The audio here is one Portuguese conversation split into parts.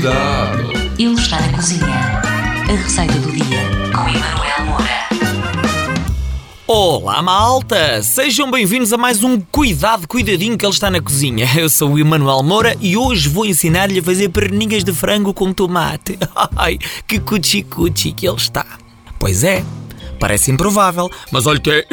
Cuidado! Ele está na cozinha. A receita do dia com Emanuel Moura. Olá malta! Sejam bem-vindos a mais um Cuidado, Cuidadinho que ele está na cozinha. Eu sou o Emanuel Moura e hoje vou ensinar-lhe a fazer perninhas de frango com tomate. Ai, que cuchi-cuchi que ele está. Pois é, parece improvável, mas olha que é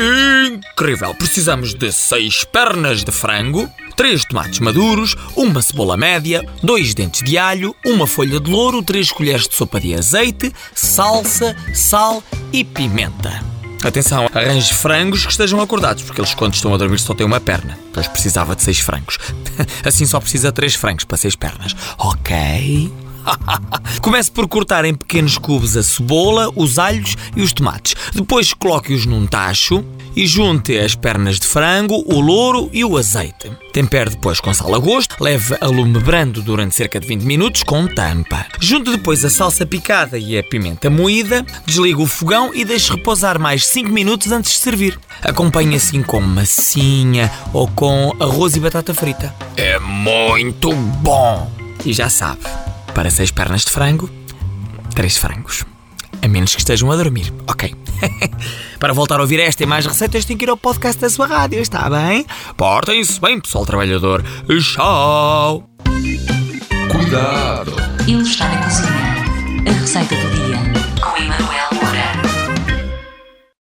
incrível. Precisamos de seis pernas de frango, três tomates maduros, uma cebola média, dois dentes de alho, uma folha de louro, três colheres de sopa de azeite, salsa, sal e pimenta. Atenção, arranje frangos que estejam acordados, porque eles quando estão a dormir só têm uma perna. Pois precisava de seis frangos. Assim só precisa de três frangos para seis pernas. Ok? Comece por cortar em pequenos cubos a cebola, os alhos e os tomates. Depois coloque-os num tacho e junte as pernas de frango, o louro e o azeite. Tempere depois com sal a gosto, leve a lume brando durante cerca de 20 minutos com tampa. Junte depois a salsa picada e a pimenta moída, desligue o fogão e deixe repousar mais 5 minutos antes de servir. Acompanhe assim com massinha ou com arroz e batata frita. É muito bom! E já sabe, para seis pernas de frango, três frangos. A menos que estejam a dormir. Ok. Para voltar a ouvir esta e mais receitas, tem que ir ao podcast da sua rádio, está bem? Portem-se bem, pessoal trabalhador. Tchau! Cuidado! Ele está na cozinha. A receita do